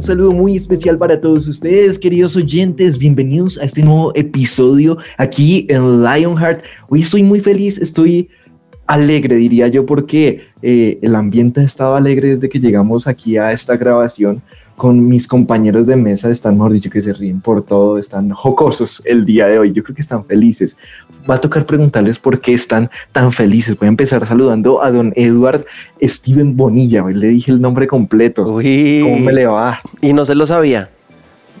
un saludo muy especial para todos ustedes, queridos oyentes. Bienvenidos a este nuevo episodio aquí en Lionheart. Hoy estoy muy feliz, estoy alegre, diría yo, porque eh, el ambiente ha estado alegre desde que llegamos aquí a esta grabación con mis compañeros de mesa. Están, mejor dicho, que se ríen por todo, están jocosos el día de hoy. Yo creo que están felices. Va a tocar preguntarles por qué están tan felices. Voy a empezar saludando a don Edward Steven Bonilla. Le dije el nombre completo. Uy. ¿Cómo me le va? Y no se lo sabía.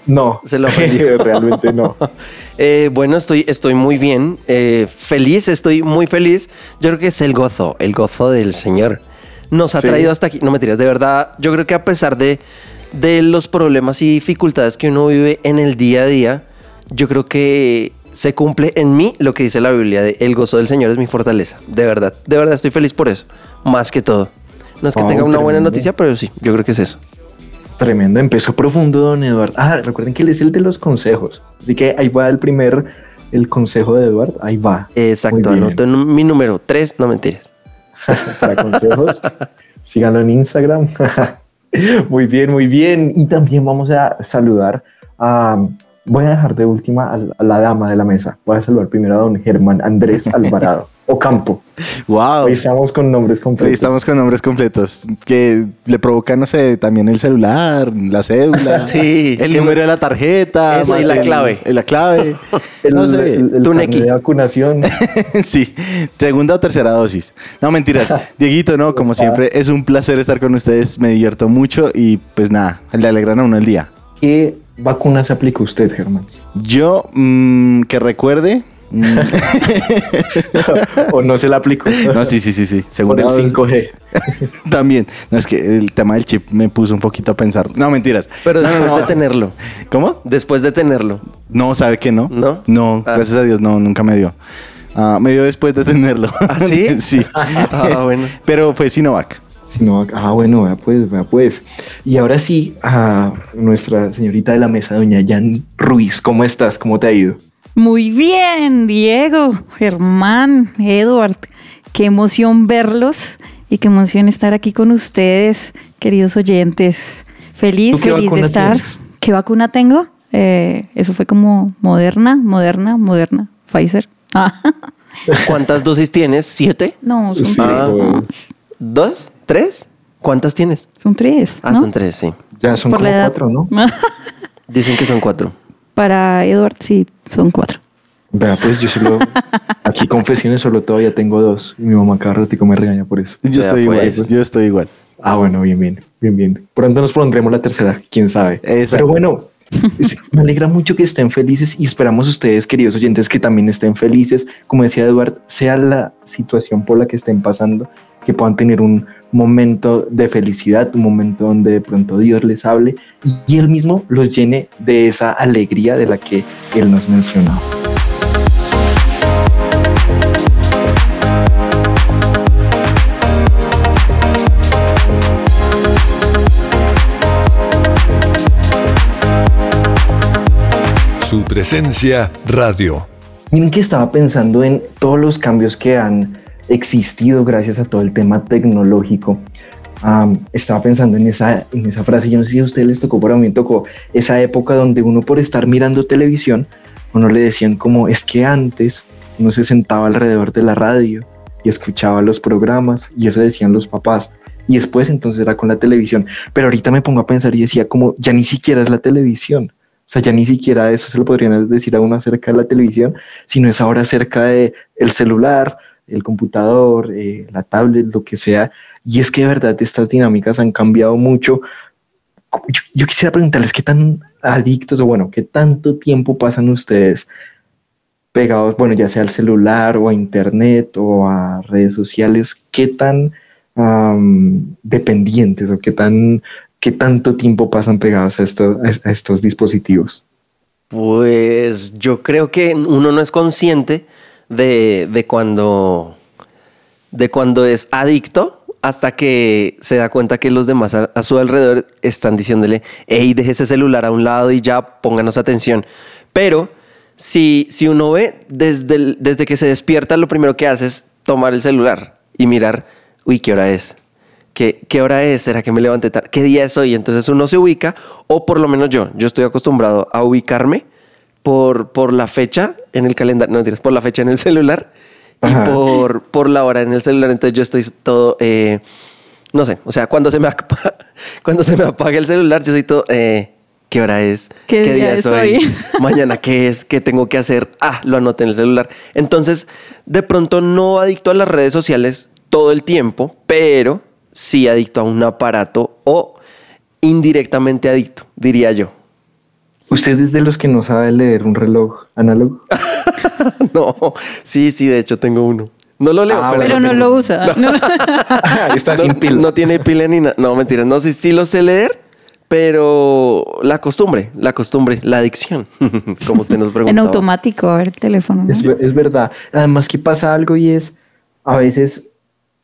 No, Se lo realmente no. Eh, bueno, estoy, estoy muy bien, eh, feliz, estoy muy feliz. Yo creo que es el gozo, el gozo del Señor. Nos ha Sí. traído hasta aquí. No me tiras, de verdad. Yo creo que a pesar de, de los problemas y dificultades que uno vive en el día a día, yo creo que se cumple en mí lo que dice la Biblia de el gozo del Señor es mi fortaleza. De verdad, de verdad estoy feliz por eso. Más que todo. No es que tenga una buena noticia, pero sí, yo creo que es eso. Tremendo, empezó profundo, don Eduard. Ah, recuerden que él es el de los consejos. Así que ahí va el primer, el consejo de Eduard. Ahí va. Exacto, anoto en mi número 3, no mentiras. Para consejos, síganlo en Instagram. muy bien, muy bien. Y también vamos a saludar a. Voy a dejar de última a, a la dama de la mesa. Voy a saludar primero a don Germán Andrés Alvarado Ocampo. Wow. Hoy estamos con nombres completos. Hoy estamos con nombres completos que le provocan, no sé, también el celular, la cédula, Sí, el número de la tarjeta, Eso, y la el- clave. La clave. el, no sé, el, el de vacunación. sí, segunda o tercera dosis. No, mentiras. Dieguito, no, como siempre, es un placer estar con ustedes. Me divierto mucho y pues nada, le alegran a uno el día. ¿Qué vacuna se aplica usted, Germán? Yo, mm, que recuerde. mm, ¿O no se la aplicó? no, sí, sí, sí, sí. Por Segunda el dosis 5G. también. No, es que el tema del chip me puso un poquito a pensar. No, mentiras. Pero No, no, después no. de tenerlo. ¿Cómo? Después de tenerlo. No, ¿sabe que no? ¿No? No, Ah. gracias a Dios, no, nunca me dio. Ah, me dio después de tenerlo. ¿Ah, sí? sí. Ah, bueno. Pero fue Sinovac. Si no, ah, bueno, vea pues, vea pues. Y ahora sí, a nuestra señorita de la mesa, doña Jan Ruiz, ¿cómo estás? ¿Cómo te ha ido? Muy bien, Diego, Germán, Edward. Qué emoción verlos y qué emoción estar aquí con ustedes, queridos oyentes. Feliz, ¿Tú qué feliz de estar. tienes? ¿Qué vacuna tengo? Eh, eso fue como Moderna, Moderna, Moderna, Pfizer. Ah, ¿Cuántas dosis tienes? ¿Siete? no, son Sí, tres. no, ¿Dos? ¿Tres? ¿Cuántas tienes? son tres. Ah, ¿no? son tres, sí. Ya son Por como cuatro, ¿no? Dicen que son cuatro. Para Edward, sí, son cuatro. Vea pues, yo solo, aquí confesiones, solo todavía tengo dos. Mi mamá cada ratico me regaña por eso. Yo Ya, estoy igual, pues. yo estoy igual. Ah, bueno, bien, bien, bien, bien. Pronto nos pondremos la tercera, quién sabe. Exacto. Pero bueno, me alegra mucho que estén felices y esperamos ustedes, queridos oyentes, que también estén felices. Como decía Eduard, sea la situación por la que estén pasando, que puedan tener un momento de felicidad, un momento donde de pronto Dios les hable y Él mismo los llene de esa alegría de la que Él nos mencionaba. Su presencia radio. Miren que estaba pensando en todos los cambios que han existido gracias a todo el tema tecnológico. Estaba pensando en esa, en esa frase, yo no sé si a ustedes les tocó, pero a mí me tocó esa época donde uno por estar mirando televisión, uno le decían como, es que antes uno se sentaba alrededor de la radio y escuchaba los programas y eso decían los papás. Y después entonces era con la televisión. Pero ahorita me pongo a pensar y decía como, ya ni siquiera es la televisión. O sea, ya ni siquiera eso se lo podrían decir a uno acerca de la televisión, sino es ahora acerca de el celular, el computador, eh, la tablet, lo que sea. Y es que de verdad estas dinámicas han cambiado mucho. Yo, quisiera preguntarles qué tan adictos o bueno, qué tanto tiempo pasan ustedes pegados, bueno, ya sea al celular o a internet o a redes sociales, qué tan dependientes o qué, tan, qué tanto tiempo pasan pegados a estos dispositivos? Pues yo creo que uno no es consciente de, de cuando de cuando es adicto hasta que se da cuenta que los demás a, su alrededor están diciéndole, hey, deje ese celular a un lado y ya pónganos atención. Pero si, si uno ve desde, desde que se despierta, lo primero que hace es tomar el celular y mirar, uy, ¿qué hora es? ¿Qué, ¿Qué hora es? ¿Será que me levanté tarde? ¿Qué día es hoy? Entonces uno se ubica, o por lo menos yo, yo estoy acostumbrado a ubicarme por, por la fecha en el calendario, no mentiras, por la fecha en el celular y por, por la hora en el celular. Entonces yo estoy todo, eh, no sé, o sea, cuando se me, apa- cuando se me apaga el celular, yo soy todo, eh, ¿qué hora es? ¿Qué día es hoy? Mañana, ¿qué es? ¿Qué tengo que hacer? Ah, lo anoté en el celular. Entonces, de pronto no adicto a las redes sociales todo el tiempo, pero sí adicto a un aparato o indirectamente adicto, diría yo. ¿Usted es de los que no sabe leer un reloj análogo? No, sí, sí, de hecho tengo uno. No lo leo, Ah, pero, Pero no lo usa. No. Está No, sin pila. no tiene pila ni nada. No, mentira. No, sí, sí lo sé leer, pero la costumbre, la costumbre, la adicción. Como usted nos preguntaba. En automático, a ver el teléfono. ¿no? Es, ver- es verdad. Además que pasa algo y es, a veces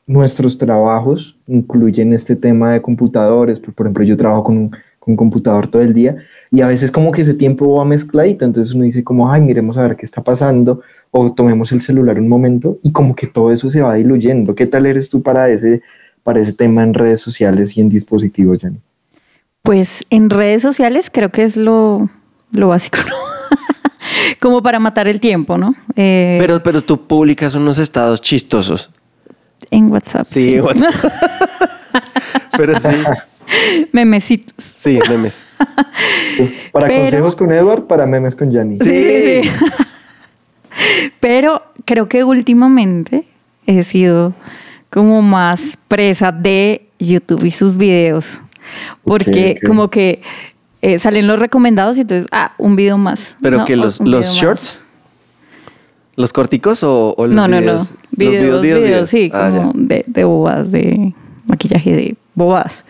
nuestros trabajos incluyen este tema de computadores. Por, por ejemplo, yo trabajo con un, con un computador todo el día y a veces como que ese tiempo va mezcladito. Entonces uno dice como, ay, miremos a ver qué está pasando o tomemos el celular un momento y como que todo eso se va diluyendo. ¿Qué tal eres tú para ese, para ese tema en redes sociales y en dispositivos, Jenny? Pues en redes sociales creo que es lo, lo básico, ¿no? Como para matar el tiempo, ¿no? Eh, Pero, pero tú publicas unos estados chistosos. en WhatsApp. Sí, en WhatsApp. Pero sí, Memecitos. sí, memes. Pues, para Pero- consejos con Edward, para memes con Jenny. Sí, sí, sí. Pero creo que últimamente he sido como más presa de YouTube y sus videos. Porque como que eh, salen los recomendados y entonces, ah, un video más. Pero No, que los, más. shorts, los corticos o, o los No, no, no. videos? Videos, Los videos, sí, Ah, como de, de bobadas, de maquillaje de bobadas.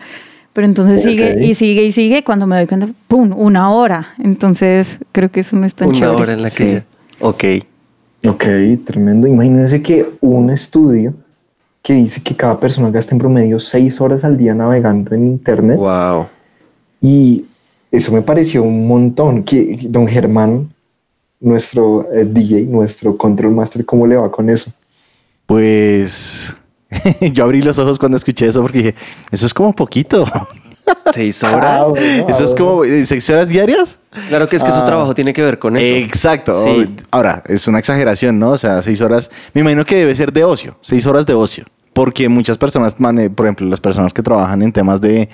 Pero entonces sigue y sigue y sigue. Cuando me doy cuenta, ¡pum! Una hora. Entonces creo que eso no es tan Una chévere. hora en la que Sí. ya. Ok. Ok, tremendo. Imagínense que un estudio que dice que cada persona gasta en promedio seis horas al día navegando en Internet. Wow. Y eso me pareció un montón. Que don Germán, nuestro eh, DJ, nuestro control master, ¿cómo le va con eso? Pues yo abrí los ojos cuando escuché eso porque dije, eso es como poquito. Seis Ah, horas. bueno, Eso es ah, como eh, seis horas diarias. Claro que es que su Ah. trabajo tiene que ver con eso. Exacto. Sí. Ahora, es una exageración, ¿no? O sea, seis horas. Me imagino que debe ser de ocio, seis horas de ocio. Porque muchas personas, mane- por ejemplo, las personas que trabajan en temas de,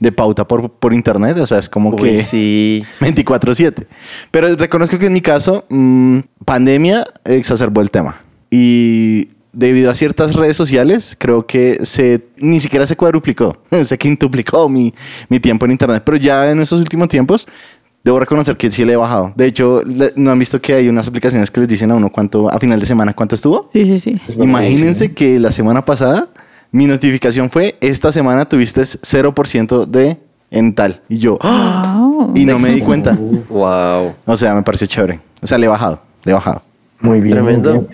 de pauta por, por internet, o sea, es como Uy, que sí. 24/7. Pero reconozco que en mi caso, mm, pandemia exacerbó el tema. Y debido a ciertas redes sociales, creo que se ni siquiera se cuadruplicó, se quintuplicó mi, mi tiempo en internet. Pero ya en estos últimos tiempos, debo reconocer que sí le he bajado. De hecho, le- ¿no han visto que hay unas aplicaciones que les dicen a uno cuánto, a final de semana, cuánto estuvo? Sí, sí, sí. Imagínense que la semana pasada mi notificación fue, esta semana tuviste 0% de en tal. Y yo, ¡ah! Wow. y no me di cuenta. Wow. O sea, me pareció chévere. O sea, le he bajado, le he bajado. Muy bien. muy Tremendo. bien.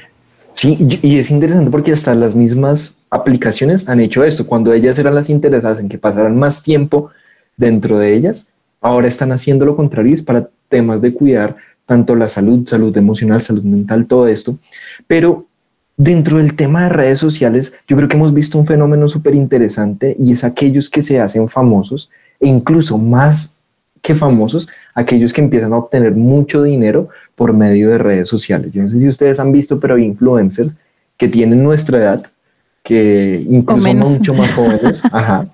Sí, y es interesante porque hasta las mismas aplicaciones han hecho esto. Cuando ellas eran las interesadas en que pasaran más tiempo dentro de ellas, ahora están haciendo lo contrario es para temas de cuidar tanto la salud, salud emocional, salud mental, todo esto. Pero dentro del tema de redes sociales, yo creo que hemos visto un fenómeno súper interesante y es aquellos que se hacen famosos e incluso más que famosos, aquellos que empiezan a obtener mucho dinero por medio de redes sociales. Yo no sé si ustedes han visto, pero hay influencers que tienen nuestra edad, que incluso menos. mucho más jóvenes, ajá,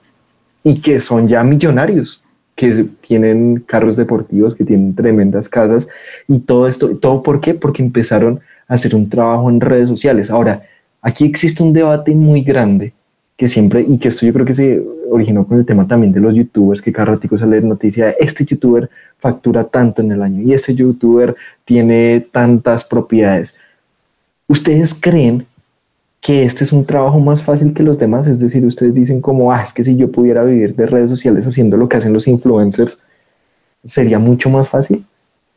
y que son ya millonarios, que tienen carros deportivos, que tienen tremendas casas y todo esto, ¿todo por qué? Porque empezaron a hacer un trabajo en redes sociales. Ahora, aquí existe un debate muy grande que siempre, y que esto yo creo que se originó con el tema también de los youtubers, que cada ratico sale noticia este youtuber factura tanto en el año y este youtuber tiene tantas propiedades. ¿Ustedes creen que este es un trabajo más fácil que los demás? Es decir, ustedes dicen como, ah, es que si yo pudiera vivir de redes sociales haciendo lo que hacen los influencers, ¿sería mucho más fácil?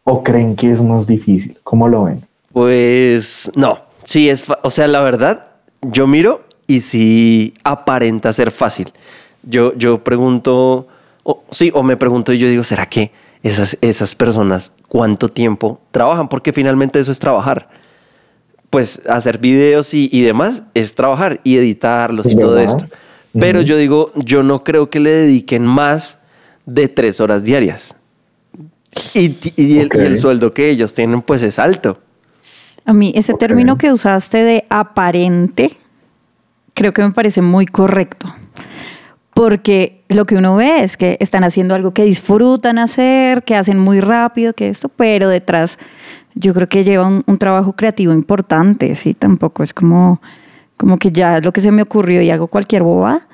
¿O creen que es más difícil? ¿Cómo lo ven? Pues no, sí es, o sea, la verdad, yo miro y sí aparenta ser fácil. Yo, yo pregunto, o, sí, o me pregunto y yo digo, ¿será que esas, esas personas cuánto tiempo trabajan? Porque finalmente eso es trabajar. Pues hacer videos y, y demás es trabajar y editarlos Es y todo verdad. esto. Pero Ujú. yo digo, yo no creo que le dediquen más de tres horas diarias. Y, y el, y el sueldo que ellos tienen, pues es alto. A mí ese Ok. término que usaste de aparente, creo que me parece muy correcto. Porque lo que uno ve es que están haciendo algo que disfrutan hacer, que hacen muy rápido, que esto, pero detrás yo creo que lleva un, trabajo creativo importante, ¿sí? Tampoco es como, como que ya lo que se me ocurrió y hago cualquier boba.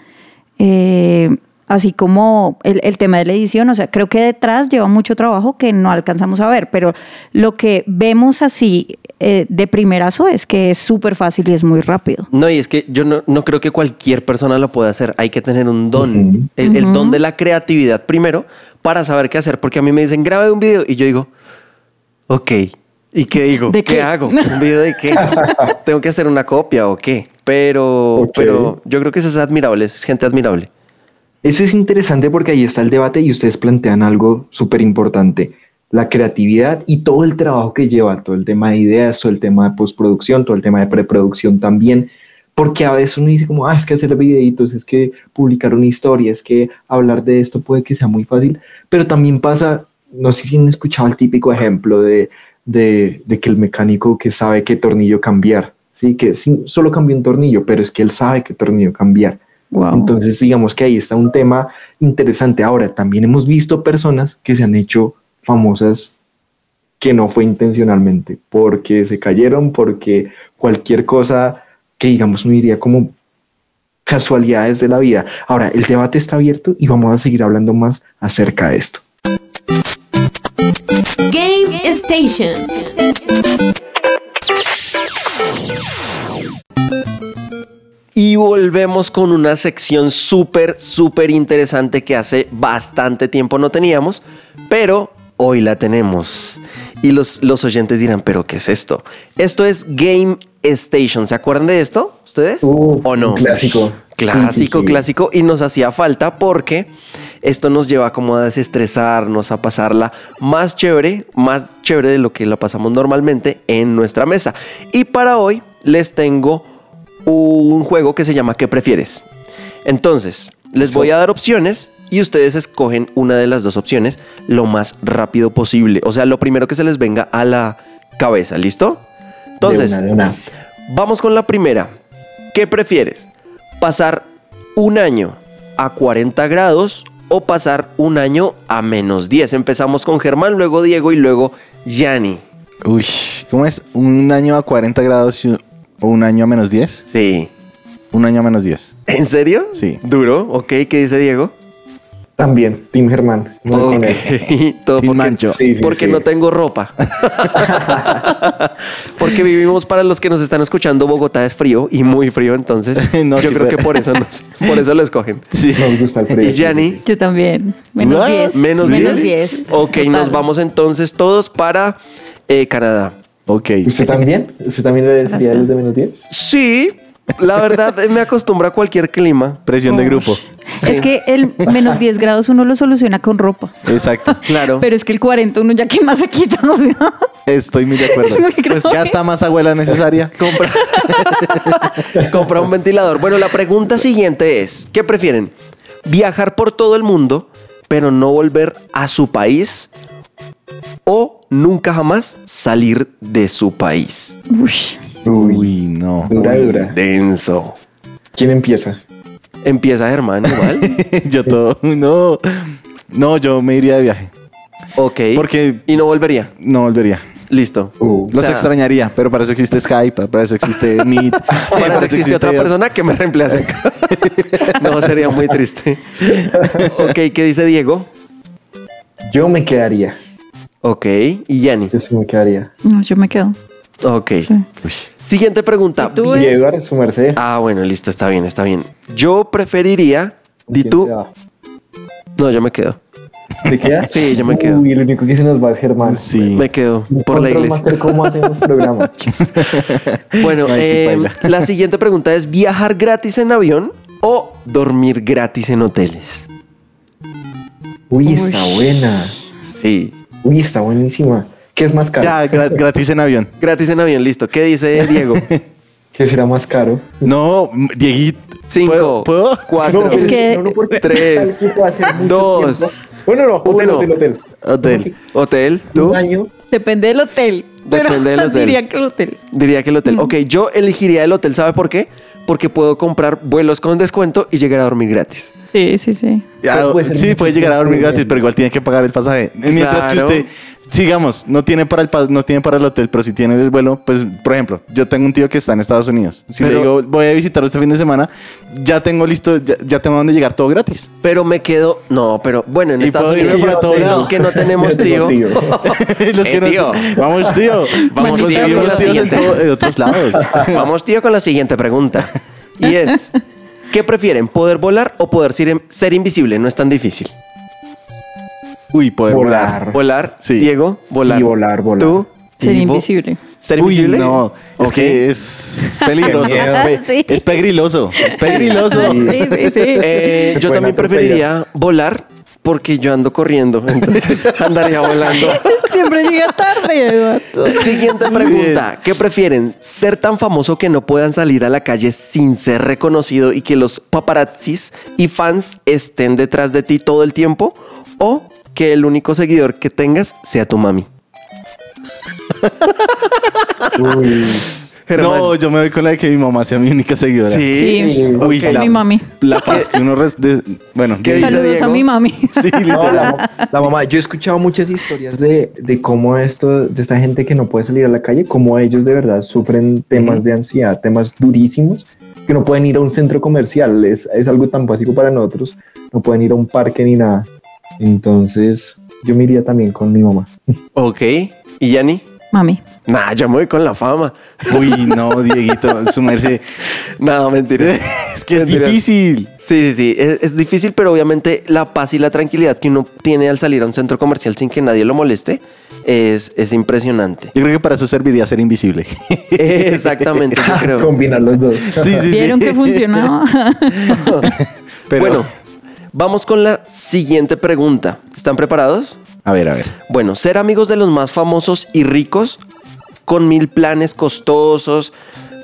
Eh, así como el, el tema de la edición, o sea, creo que detrás lleva mucho trabajo que no alcanzamos a ver, pero lo que vemos así eh, de primerazo es que es súper fácil y es muy rápido. No, y es que yo no, no creo que cualquier persona lo pueda hacer. Hay que tener un don. El, don de la creatividad primero para saber qué hacer. Porque a mí me dicen, grabe un video. Y yo digo, ok. ¿Y qué digo? ¿De ¿Qué qué? hago? ¿Un video de qué? ¿Tengo que hacer una copia o qué? Pero, pero yo creo que eso es admirable. Es gente admirable. Eso es interesante porque ahí está el debate y ustedes plantean algo súper importante. La creatividad y todo el trabajo que lleva, todo el tema de ideas, todo el tema de postproducción, todo el tema de preproducción también. Porque a veces uno dice como, ah, es que hacer videitos, es que publicar una historia, es que hablar de esto puede que sea muy fácil. Pero también pasa, no sé si han escuchado el típico ejemplo de, de, que el mecánico que sabe qué tornillo cambiar, ¿sí? Que solo cambia un tornillo, pero es que él sabe qué tornillo cambiar. Wow. Entonces, digamos que ahí está un tema interesante. Ahora, también hemos visto personas que se han hecho famosas que no fue intencionalmente, porque se cayeron, porque cualquier cosa que digamos no diría como casualidades de la vida. Ahora, el debate está abierto y vamos a seguir hablando más acerca de esto. Game Station. Y volvemos con una sección súper, súper interesante que hace bastante tiempo no teníamos, pero hoy la tenemos. Y los, los oyentes dirán, ¿pero qué es esto? Esto es Game Station. ¿Se acuerdan de esto? ¿Ustedes? ¿O no? clásico. Clásico, Sí, sí, sí. clásico. Y nos hacía falta porque esto nos lleva como a desestresarnos, a pasarla más chévere, más chévere de lo que la pasamos normalmente en nuestra mesa. Y para hoy les tengo un juego que se llama ¿Qué prefieres? Entonces, les voy a dar opciones y ustedes escogen una de las dos opciones lo más rápido posible. O sea, lo primero que se les venga a la cabeza, ¿listo? Entonces, de una, de una. Vamos con la primera. ¿Qué prefieres? ¿Pasar un año a 40 grados o pasar un año a menos 10? Empezamos con Germán, luego Diego y luego Yanni. Uy, ¿cómo es? ¿Un año a 40 grados y un- o un año a menos 10? Sí. Un año a menos 10. ¿En serio? Sí. ¿Duro? Ok, ¿qué dice Diego? También, Tim Germán. Voy con él. Ok, Todo Team porque, Mancho. Sí, sí, porque sí. no tengo ropa. porque vivimos, para los que nos están escuchando, Bogotá es frío y muy frío, entonces No, yo sí, creo pero- que por eso, nos- por eso lo escogen. Sí. Nos gusta el frío. ¿Y Yanni? Yo también. Menos What? 10. Menos 10. 10. Ok, Total. nos vamos entonces todos para eh, Canadá. Ok. ¿Usted también? ¿Usted también le decía los de menos 10? Sí, la verdad eh, me acostumbro a cualquier clima. Presión de grupo. Sí. Es que el menos 10 grados uno lo soluciona con ropa. Exacto. Claro. Pero es que el 40 uno ya que más se quita, Estoy muy de acuerdo. Es muy. Pues ya está más abuela necesaria. Compra. Compra un ventilador. Bueno, la pregunta siguiente es: ¿qué prefieren? ¿Viajar por todo el mundo, pero no volver a su país? ¿O nunca jamás salir de su país? uy, Uy, Uy, no. dura, dura. Denso. ¿Quién empieza? Empieza Germán igual. yo todo. No. No, yo me iría de viaje. ok. Porque Y no volvería. no volvería. Listo. Uh, Los sea- extrañaría, pero para eso existe Skype, para eso existe Meet. Para eso existe otra persona que me reemplace no, sería muy triste. Ok, ¿qué dice Diego? Yo me quedaría. Ok, y Yanni. Yo sí me quedaría. no, yo me quedo. Ok. Siguiente pregunta. ¿Y tú, eh? Edward, su merced. Ah, bueno, listo, está bien, está bien. Yo preferiría. ¿Y ¿Quién tú? No, yo me quedo. ¿Te quedas? Sí, yo me quedo. Uy, el único que se nos va es Germán. Sí. Me quedo por la iglesia. Master, ¿Cómo hacemos programa? Bueno, Ay, eh, paila. la siguiente pregunta es: ¿viajar gratis en avión o dormir gratis en hoteles? Uy, está buena. Sí. Uy, está buenísima. ¿Qué es más caro? Ya, gra- gratis en avión. Gratis en avión, listo. ¿Qué dice Diego? ¿Qué será más caro? No, Dieguito. Cinco, ¿Puedo? ¿Puedo? cuatro, Es que- tres, dos, tiempo. Bueno, no, hotel, uno. hotel, hotel. Hotel. hotel. ¿Tú? Un año. Depende del hotel. Depende del hotel. Diría que el hotel. Diría que el hotel. Ok, yo elegiría el hotel. ¿Sabe por qué? Porque puedo comprar vuelos con descuento y llegar a dormir gratis. Sí, sí, sí. Ya, puede sí, puede llegar a dormir gratis, bien. pero igual tiene que pagar el pasaje. Mientras que Claro. usted, sigamos, no tiene para el no tiene para el hotel, pero si tiene el vuelo, pues, por ejemplo, yo tengo un tío que está en Estados Unidos. Si le Pero- digo, voy a visitarlo este fin de semana, ya tengo listo, ya, ya tengo dónde llegar todo gratis. Pero me quedo. No, pero bueno, en Y Estados Unidos. para todo lado. los que no tenemos tío. Los Eh, que no- tío. Vamos, tío. Vamos, tío, con la en, todo- en otros lados. Vamos, tío, con la siguiente pregunta. Y es: ¿qué prefieren? ¿Poder volar o poder ser, ser invisible? No es tan difícil. Uy, poder volar. Volar. Volar, Sí. Diego, volar. Y volar, volar. ¿Tú? Ser invisible. ¿Ser Uy, invisible? no, es que es, es peligroso. Es, pe- Sí. es pegriloso. Es pegriloso. Sí, sí, sí. Eh, yo también preferiría volar porque yo ando corriendo, entonces andaría volando. Siempre llega tarde, Eduardo. Siguiente pregunta. ¿Qué prefieren? ¿Ser tan famoso que no puedan salir a la calle sin ser reconocido y que los paparazzis y fans estén detrás de ti todo el tiempo? ¿O que el único seguidor que tengas sea tu mami? Uy. Germán. No, yo me voy con la de que mi mamá sea mi única seguidora. Sí. Uy, Es la, mi mami. La paz que uno... res- de- bueno, ¿Qué dice Saludos Diego? a mi mami. Sí, No, literal. la, la mamá, yo he escuchado muchas historias de, de cómo esto, de esta gente que no puede salir a la calle, cómo ellos de verdad sufren temas de ansiedad, temas durísimos, que no pueden ir a un centro comercial, es, es algo tan básico para nosotros, no pueden ir a un parque ni nada. Entonces, yo me iría también con mi mamá. Ok. ¿Y Yanni? Mami. Nah, yo me voy con la fama. Uy, no, Dieguito, su merced. No, mentira. Es que es Mentira. difícil. Sí, sí, sí. Es, es difícil, pero obviamente la paz y la tranquilidad que uno tiene al salir a un centro comercial sin que nadie lo moleste es, es impresionante. Yo creo que para eso serviría ser invisible. Exactamente, yo creo. Combinar los dos. Sí, sí, ¿Vieron sí. que funcionaba? Pero, Bueno, vamos con la siguiente pregunta. ¿Están preparados? a ver, a ver. Bueno, ser amigos de los más famosos y ricos con mil planes costosos,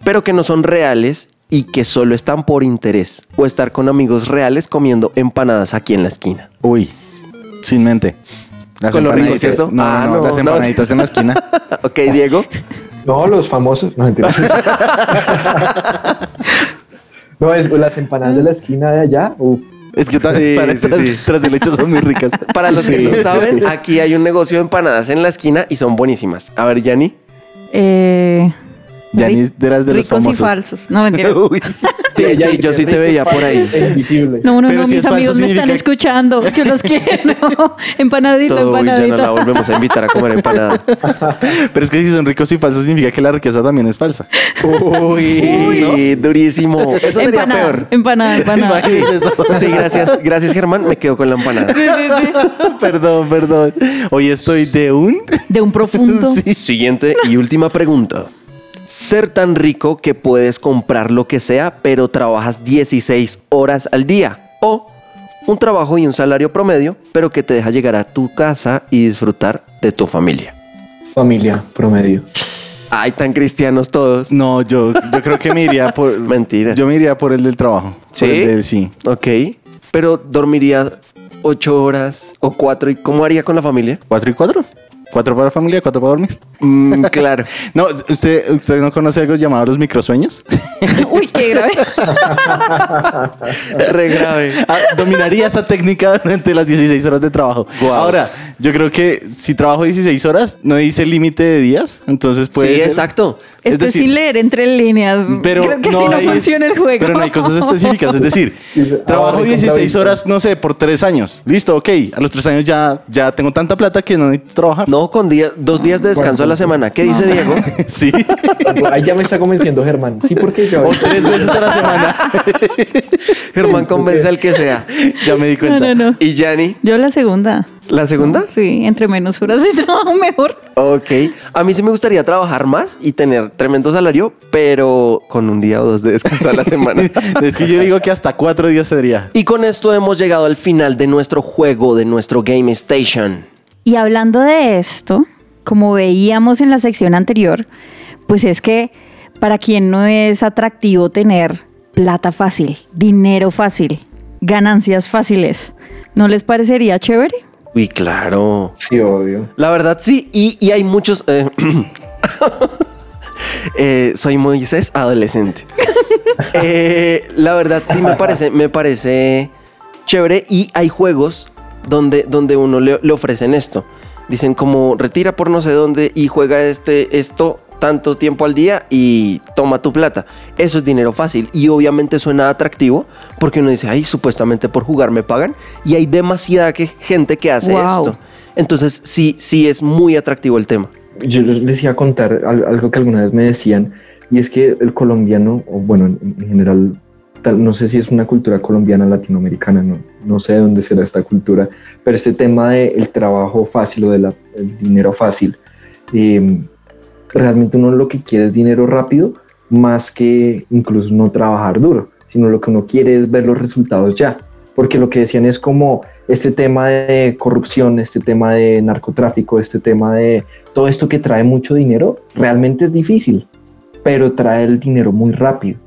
pero que no son reales y que solo están por interés. O estar con amigos reales comiendo empanadas aquí en la esquina. Uy, sin mente. Las Con lo rico, empanaditas. ¿cierto? No, Ah, no, no, las no. empanaditas en la esquina. ok, Diego. No, los famosos. No, mentira. no, es las empanadas de la esquina de allá. uf. Es que tras, Sí, para- sí, tras- sí. tras del hecho son muy ricas. Para los que Sí. no saben, aquí hay un negocio de empanadas en la esquina y son buenísimas. A ver, Yanni. Eh, Ya ri- ni eras de los ricos y famosos. falsos. No, mentira. Uy. Sí, sí, dice yo sí te veía por ahí. No, no, Pero no, si mis falso, amigos me están escuchando. Yo los quiero. Empanadita, Todo, uy, ya no empanadita. la volvemos a invitar a comer empanada. Pero es que si son ricos y falsos significa que la riqueza también es falsa. Uy, durísimo. Eso sería empanada, peor. Empanada, empanada. Eso. Sí, gracias. Gracias, Germán. Me quedo con la empanada. Sí, sí, sí. perdón, perdón. Hoy estoy de un... De un profundo. Sí. Siguiente y última pregunta. Ser tan rico que puedes comprar lo que sea, pero trabajas 16 horas al día. O un trabajo y un salario promedio, pero que te deja llegar a tu casa y disfrutar de tu familia. Familia, promedio. Ay, tan cristianos todos. No, yo, yo creo que me iría por... Mentira. Yo me iría por el del trabajo. Por ¿Sí? el del- sí. Ok. Pero dormiría 8 horas o 4. ¿Y cómo haría con la familia? ¿Cuatro y cuatro? ¿Cuatro para familia, cuatro para dormir? Mm, claro. No, ¿usted, ¿usted no conoce algo llamado los microsueños? Uy, qué grave. Re grave. Ah, dominaría esa técnica durante las 16 horas de trabajo. Ahora, Yo creo que si trabajo 16 horas, no dice límite de días, entonces puede sí, ser- exacto. Es Esto es decir, sin leer entre líneas. Pero Creo que no así no hay- funciona el juego. Pero no hay cosas específicas. Es decir, Dice, trabajo ahorra y 16 compra horas, no sé, por tres años. Listo, ok. A los tres años ya, ya tengo tanta plata que no necesito trabajar. No, con día- dos días de descanso a la semana. ¿Qué dice Diego? Sí. Ahí ya me está convenciendo Germán. Sí, porque yo. o tres veces a la semana. Germán convence al que sea. ya me di No, cuenta. no, no. ¿Y Yanni? Yo la segunda. ¿La segunda? Sí, entre menos horas de trabajo mejor. Ok. A mí sí me gustaría trabajar más y tener tremendo salario, pero con un día o dos de descanso a la semana. Es que yo digo que hasta cuatro días sería. Y con esto hemos llegado al final de nuestro juego, de nuestro Game Station. Y hablando de esto, como veíamos en la sección anterior, pues es que para quien no es atractivo tener plata fácil, dinero fácil, ganancias fáciles, ¿no les parecería chévere? Uy, claro. Sí, obvio. La verdad sí, y, y hay muchos... eh, eh, soy Moisés adolescente. Eh, la verdad sí me parece, me parece chévere y hay juegos donde, donde uno le, le ofrecen esto. Dicen como retira por no sé dónde y juega este, esto tanto tiempo al día y toma tu plata. Eso es dinero fácil y obviamente suena atractivo porque uno dice, ay, supuestamente por jugar me pagan y hay demasiada que- gente que hace Wow. esto. Entonces sí, sí es muy atractivo el tema. Yo les iba a contar al- algo que alguna vez me decían, y es que el colombiano, o bueno, en, en general, tal- no sé si es una cultura colombiana latinoamericana, no, no sé de dónde será esta cultura, pero este tema del trabajo fácil o del dinero fácil, eh, realmente uno lo que quiere es dinero rápido, más que incluso no trabajar duro, sino lo que uno quiere es ver los resultados ya, porque lo que decían es como este tema de corrupción, este tema de narcotráfico, este tema de todo esto que trae mucho dinero, realmente es difícil, pero trae el dinero muy rápido.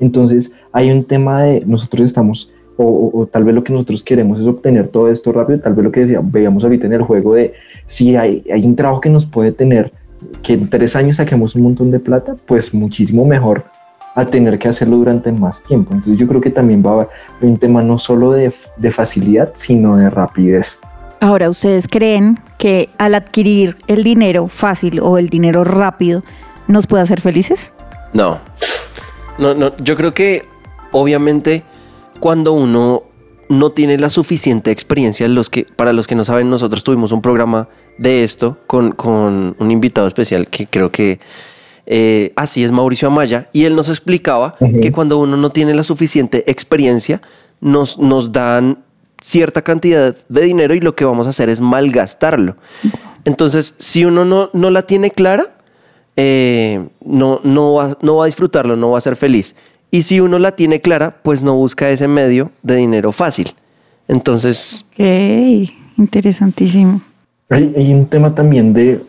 Entonces hay un tema de nosotros estamos, o, tal vez lo que nosotros queremos es obtener todo esto rápido, tal vez lo que decía, veíamos ahorita en el juego de si hay, hay un trabajo que nos puede tener, que en tres años saquemos un montón de plata, pues muchísimo mejor a tener que hacerlo durante más tiempo. Entonces yo creo que también va a haber un tema no solo de, de facilidad, sino de rapidez. Ahora, ¿ustedes creen que al adquirir el dinero fácil o el dinero rápido nos puede hacer felices? No. No, no. Yo creo que obviamente cuando uno no tiene la suficiente experiencia, los que, para los que no saben, nosotros tuvimos un programa de esto con, con un invitado especial que creo que eh, así es Mauricio Amaya, y él nos explicaba que cuando uno no tiene la suficiente experiencia, nos, nos dan cierta cantidad de dinero y lo que vamos a hacer es malgastarlo. Entonces, si uno no, no la tiene clara, eh, no, no, va, no va a disfrutarlo, no va a ser feliz. Y si uno la tiene clara, pues no busca ese medio de dinero fácil. Entonces, Ok, interesantísimo. Hay, hay un tema también de,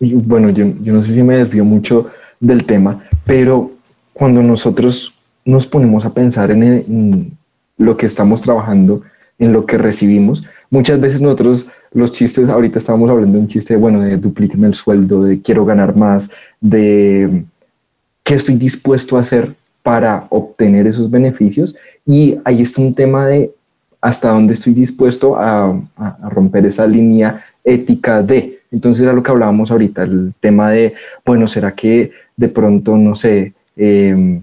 y bueno, yo, yo no sé si me desvío mucho del tema, pero cuando nosotros nos ponemos a pensar en, el- en lo que estamos trabajando, en lo que recibimos, muchas veces nosotros los chistes, ahorita estábamos hablando de un chiste, bueno, de duplíqueme el sueldo, de quiero ganar más, de qué estoy dispuesto a hacer para obtener esos beneficios. Y ahí está un tema de hasta dónde estoy dispuesto a, romper esa línea ética de. Entonces era lo que hablábamos ahorita, el tema de, bueno, ¿será que de pronto, no sé, em,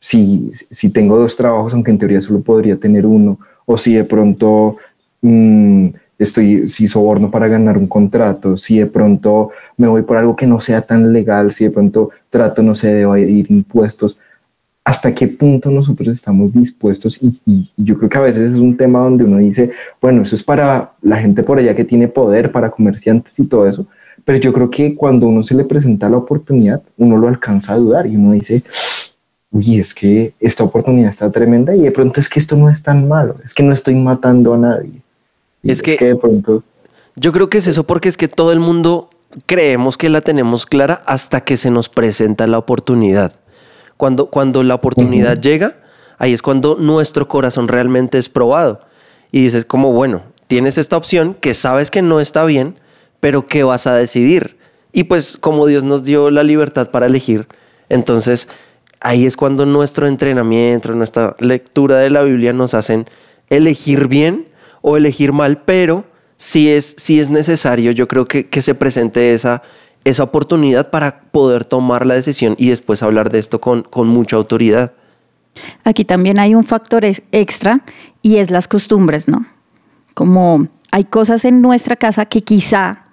si, si tengo dos trabajos, aunque en teoría solo podría tener uno, o si de pronto mm, estoy, si soborno para ganar un contrato, si de pronto me voy por algo que no sea tan legal, si de pronto trato, no sé, de evadir impuestos, hasta qué punto nosotros estamos dispuestos y, y yo creo que a veces es un tema donde uno dice, bueno, eso es para la gente por allá que tiene poder, para comerciantes y todo eso, pero yo creo que cuando uno se le presenta la oportunidad, uno lo alcanza a dudar y uno dice, uy, es que esta oportunidad está tremenda y de pronto es que esto no es tan malo, es que no estoy matando a nadie. Y Es que- de pronto... yo creo que es eso porque es que todo el mundo creemos que la tenemos clara hasta que se nos presenta la oportunidad. Cuando, cuando la oportunidad Ujú. llega, ahí es cuando nuestro corazón realmente es probado. Y dices como, bueno, tienes esta opción que sabes que no está bien, pero ¿qué vas a decidir? Y pues como Dios nos dio la libertad para elegir, entonces ahí es cuando nuestro entrenamiento, nuestra lectura de la Biblia nos hacen elegir bien o elegir mal, pero sí es, sí es necesario, yo creo que, que se presente esa, esa oportunidad para poder tomar la decisión y después hablar de esto con, con mucha autoridad. Aquí también hay un factor ex- extra y es las costumbres, ¿no? Como hay cosas en nuestra casa que quizá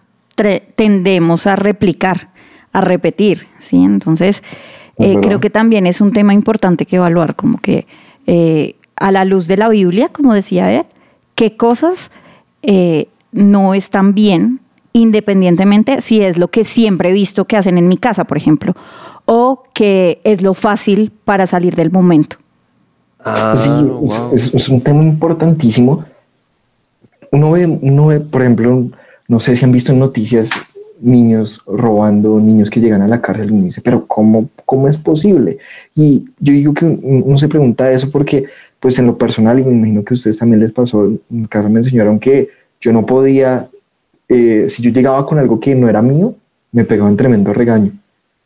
tendemos a replicar, a repetir, ¿sí? Entonces, Es eh, creo que también es un tema importante que evaluar, como que eh, a la luz de la Biblia, como decía Ed, qué cosas eh, no están bien, independientemente si es lo que siempre he visto que hacen en mi casa, por ejemplo, o que es lo fácil para salir del momento. Ah, sí, es, wow. es- es un tema importantísimo. Uno ve, uno ve, por ejemplo, no sé si han visto en noticias niños robando, niños que llegan a la cárcel y uno dice, pero ¿cómo, cómo es posible? Y yo digo que uno se pregunta eso porque, pues en lo personal, y me imagino que a ustedes también les pasó, en mi caso me enseñaron que yo no podía, eh, si yo llegaba con algo que no era mío, me pegaban tremendo regaño.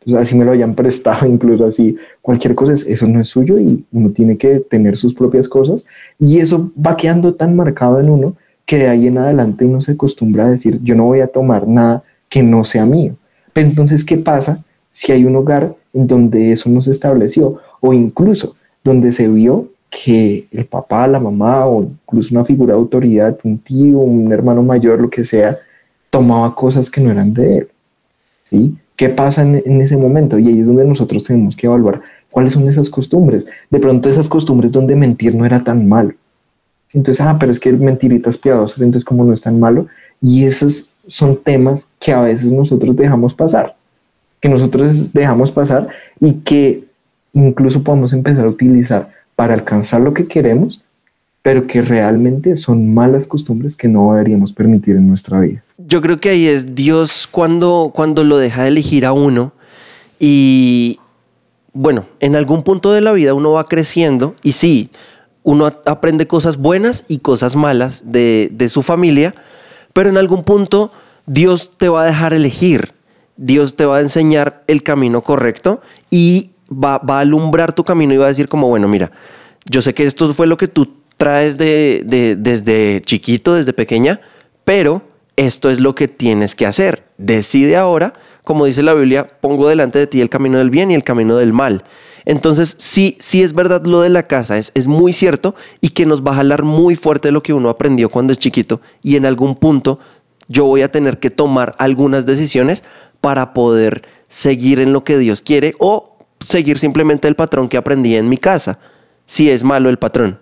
Entonces, así me lo hayan prestado, incluso así, cualquier cosa, es- eso no es suyo y uno tiene que tener sus propias cosas. Y eso va quedando tan marcado en uno que de ahí en adelante uno se acostumbra a decir, yo no voy a tomar nada que no sea mío. Pero entonces, ¿qué pasa si hay un hogar en donde eso no se estableció? O incluso donde se vio que el papá, la mamá o incluso una figura de autoridad, un tío, un hermano mayor, lo que sea, tomaba cosas que no eran de él. ¿sí? ¿Qué pasa en, ese momento? Y ahí es donde nosotros tenemos que evaluar cuáles son esas costumbres. De pronto esas costumbres donde mentir no era tan malo. Entonces, ah, pero es que mentiritas piadosas, entonces como no es tan malo. Y esos son temas que a veces nosotros dejamos pasar, que nosotros dejamos pasar y que incluso podemos empezar a utilizar para alcanzar lo que queremos, pero que realmente son malas costumbres que no deberíamos permitir en nuestra vida. Yo creo que ahí es Dios cuando, cuando lo deja de elegir a uno y bueno, en algún punto de la vida uno va creciendo y sí, uno aprende cosas buenas y cosas malas de, de su familia, pero en algún punto Dios te va a dejar elegir, Dios te va a enseñar el camino correcto y va, va a alumbrar tu camino y va a decir como, bueno, mira, yo sé que esto fue lo que tú traes de, de- desde chiquito, desde pequeña, pero esto es lo que tienes que hacer. Decide ahora, como dice la Biblia, pongo delante de ti el camino del bien y el camino del mal. Entonces, sí, sí es verdad lo de la casa, es, es muy cierto y que nos va a jalar muy fuerte lo que uno aprendió cuando es chiquito y en algún punto yo voy a tener que tomar algunas decisiones para poder seguir en lo que Dios quiere o seguir simplemente el patrón que aprendí en mi casa, si es malo el patrón.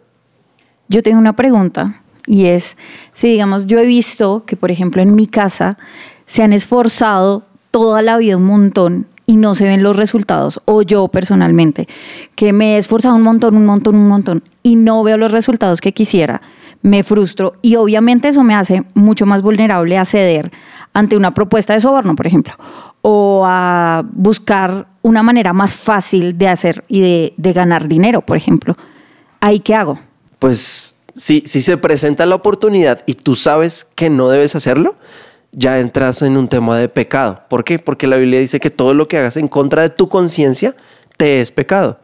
Yo tengo una pregunta y es, si digamos, yo he visto que, por ejemplo, en mi casa se han esforzado toda la vida un montón y no se ven los resultados, o yo personalmente, que me he esforzado un montón, un montón, un montón y no veo los resultados que quisiera, me frustro y obviamente eso me hace mucho más vulnerable a ceder ante una propuesta de soborno, por ejemplo, o a buscar una manera más fácil de hacer y de, de ganar dinero, por ejemplo. ¿Ahí qué hago? Pues si, se presenta la oportunidad y tú sabes que no debes hacerlo, ya entras en un tema de pecado. ¿Por qué? Porque la Biblia dice que todo lo que hagas en contra de tu conciencia te es pecado.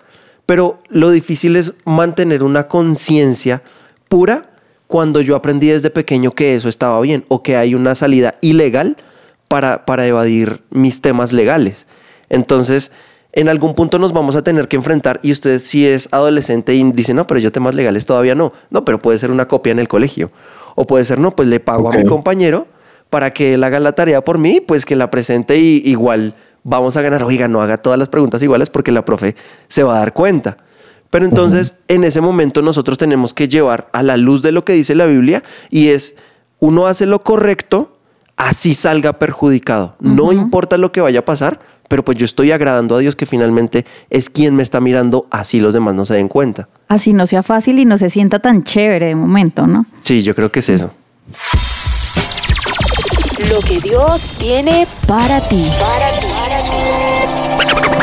Pero lo difícil es mantener una conciencia pura cuando yo aprendí desde pequeño que eso estaba bien o que hay una salida ilegal para, para evadir mis temas legales. Entonces, en algún punto nos vamos a tener que enfrentar y usted si es adolescente y dice, no, pero yo temas legales todavía no. No, pero puede ser una copia en el colegio. O puede ser, no, pues le pago a mi compañero para que él haga la tarea por mí, pues que la presente y igual vamos a ganar. Oiga, no haga todas las preguntas iguales porque la profe se va a dar cuenta. Pero entonces, en ese momento nosotros tenemos que llevar a la luz de lo que dice la Biblia y es, uno hace lo correcto, así salga perjudicado. No importa lo que vaya a pasar, pero pues yo estoy agradando a Dios que finalmente es quien me está mirando, así los demás no se den cuenta. Así no sea fácil y no se sienta tan chévere de momento, ¿no? Sí, yo creo que es eso. Lo que Dios tiene Para ti.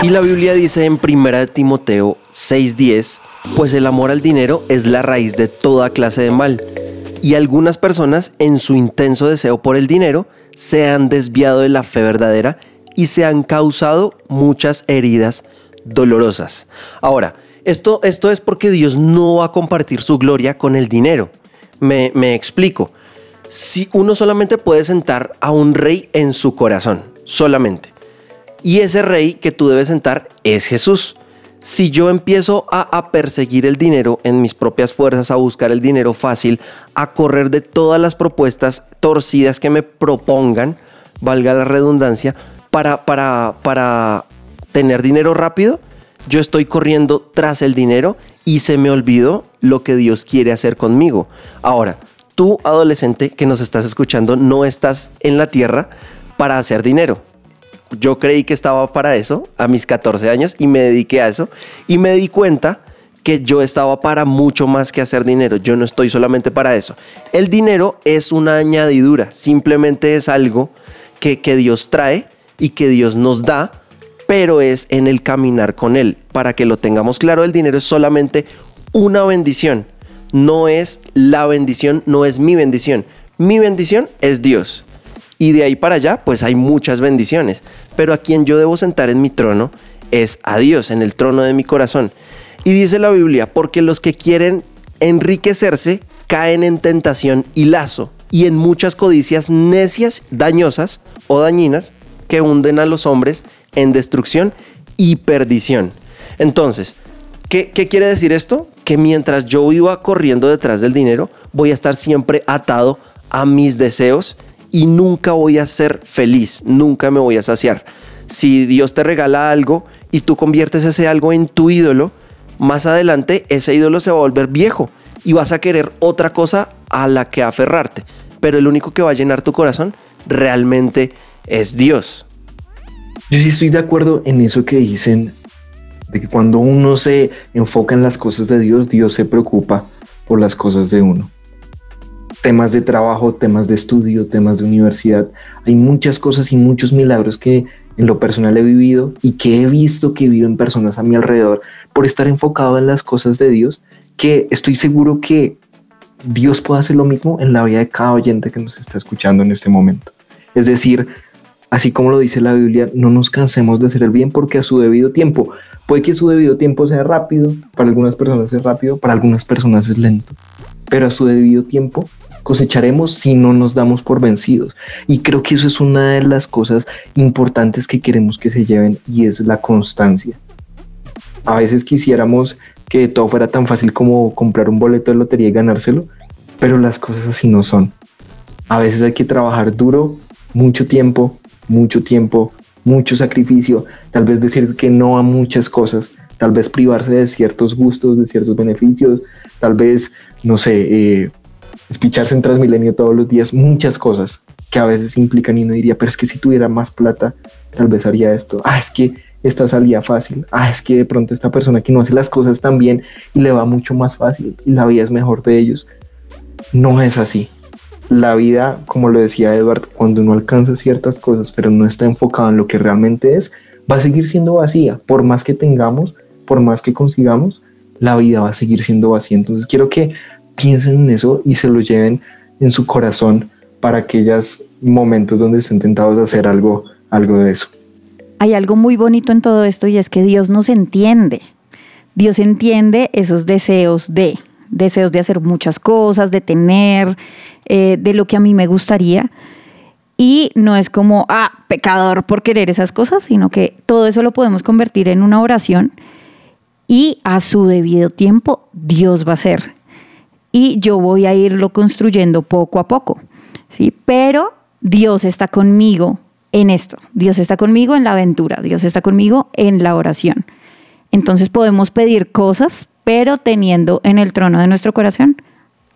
Y la Biblia dice en 1 Timoteo 6:10, pues el amor al dinero es la raíz de toda clase de mal. Y algunas personas en su intenso deseo por el dinero se han desviado de la fe verdadera y se han causado muchas heridas dolorosas. Ahora, esto, esto es porque Dios no va a compartir su gloria con el dinero. Me, me explico. si uno solamente puede sentar a un rey en su corazón, solamente. Y ese rey que tú debes sentar es Jesús. Si yo empiezo a, a, perseguir el dinero en mis propias fuerzas, a buscar el dinero fácil, a correr de todas las propuestas torcidas que me propongan, valga la redundancia, para, para, para tener dinero rápido, yo estoy corriendo tras el dinero y se me olvidó lo que Dios quiere hacer conmigo. Ahora, tú adolescente que nos estás escuchando, no estás en la tierra para hacer dinero. Yo creí que estaba para eso a mis 14 años y me dediqué a eso y me di cuenta que yo estaba para mucho más que hacer dinero. Yo no estoy solamente para eso. El dinero es una añadidura, simplemente es algo que, que Dios trae y que Dios nos da, pero es en el caminar con Él. Para que lo tengamos claro, el dinero es solamente una bendición. No es la bendición, no es mi bendición. Mi bendición es Dios. Y de ahí para allá, pues hay muchas bendiciones. Pero a quien yo debo sentar en mi trono es a Dios, en el trono de mi corazón. Y dice la Biblia, porque los que quieren enriquecerse caen en tentación y lazo y en muchas codicias necias, dañosas o dañinas que hunden a los hombres en destrucción y perdición. Entonces, ¿qué, ¿qué, quiere decir esto? Que mientras yo iba corriendo detrás del dinero, voy a estar siempre atado a mis deseos y nunca voy a ser feliz, nunca me voy a saciar. Si Dios te regala algo y tú conviertes ese algo en tu ídolo, más adelante ese ídolo se va a volver viejo y vas a querer otra cosa a la que aferrarte. Pero el único que va a llenar tu corazón realmente es Dios. Yo sí estoy de acuerdo en eso que dicen, de que cuando uno se enfoca en las cosas de Dios, Dios se preocupa por las cosas de uno. Temas de trabajo, temas de estudio, temas de universidad. Hay muchas cosas y muchos milagros que en lo personal he vivido y que he visto que viven personas a mi alrededor por estar enfocado en las cosas de Dios, que estoy seguro que Dios puede hacer lo mismo en la vida de cada oyente que nos está escuchando en este momento. Es decir, así como lo dice la Biblia, no nos cansemos de hacer el bien porque a su debido tiempo, puede que su debido tiempo sea rápido, para algunas personas es rápido, para algunas personas es lento, pero a su debido tiempo cosecharemos si no nos damos por vencidos. Y creo que eso es una de las cosas importantes que queremos que se lleven y es la constancia. A veces quisiéramos que todo fuera tan fácil como comprar un boleto de lotería y ganárselo, pero las cosas así no son. A veces hay que trabajar duro, mucho tiempo, mucho tiempo, mucho sacrificio, tal vez decir que no a muchas cosas, tal vez privarse de ciertos gustos, de ciertos beneficios, tal vez, no sé, eh, espicharse en Transmilenio todos los días, muchas cosas que a veces implican y no diría, pero es que si tuviera más plata, tal vez haría esto. Ah, es que esta salía fácil. Ah, es que de pronto esta persona que no hace las cosas tan bien y le va mucho más fácil y la vida es mejor de ellos. No es así. La vida, como lo decía Edward, cuando uno alcanza ciertas cosas pero no está enfocado en lo que realmente es, va a seguir siendo vacía. Por más que tengamos, por más que consigamos, la vida va a seguir siendo vacía. Entonces quiero que piensen en eso y se lo lleven en su corazón para aquellos momentos donde estén tentados a hacer algo, algo de eso hay algo muy bonito en todo esto y es que Dios nos entiende. Dios entiende esos deseos de, deseos de hacer muchas cosas, de tener, eh, de lo que a mí me gustaría. Y no es como, ah, pecador por querer esas cosas, sino que todo eso lo podemos convertir en una oración y a su debido tiempo Dios va a hacer. Y yo voy a irlo construyendo poco a poco, ¿sí? Pero Dios está conmigo en esto. Dios está conmigo en la aventura, Dios está conmigo en la oración. Entonces podemos pedir cosas, pero teniendo en el trono de nuestro corazón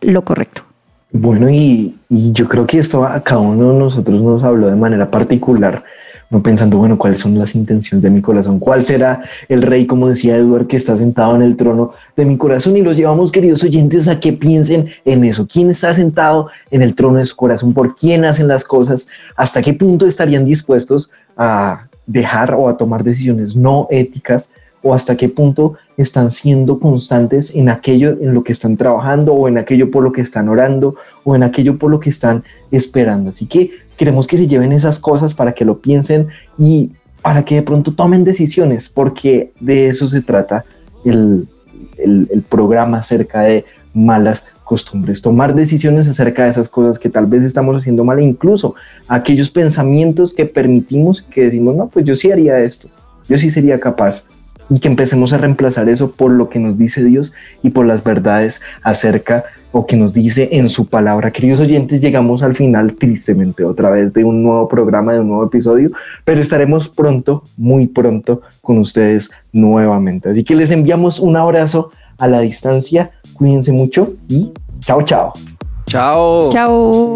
lo correcto. Bueno, y, yo creo que esto a cada uno de nosotros nos habló de manera particular no pensando, bueno, cuáles son las intenciones de mi corazón, cuál será el rey, como decía Edward, que está sentado en el trono de mi corazón y los llevamos, queridos oyentes, a que piensen en eso. ¿Quién está sentado en el trono de su corazón? ¿Por quién hacen las cosas? ¿Hasta qué punto estarían dispuestos a dejar o a tomar decisiones no éticas? ¿O hasta qué punto están siendo constantes en aquello en lo que están trabajando o en aquello por lo que están orando o en aquello por lo que están esperando? Así que Queremos que se lleven esas cosas para que lo piensen y para que de pronto tomen decisiones, porque de eso se trata el, el, programa acerca de malas costumbres, tomar decisiones acerca de esas cosas que tal vez estamos haciendo mal, incluso aquellos pensamientos que permitimos que decimos, no, pues yo sí haría esto, yo sí sería capaz, y que empecemos a reemplazar eso por lo que nos dice Dios y por las verdades acerca o que nos dice en su palabra. Queridos oyentes, llegamos al final tristemente otra vez de un nuevo programa, de un nuevo episodio, pero estaremos pronto, muy pronto con ustedes nuevamente. Así que les enviamos un abrazo a la distancia, cuídense mucho y chao, chao. Chao. Chao.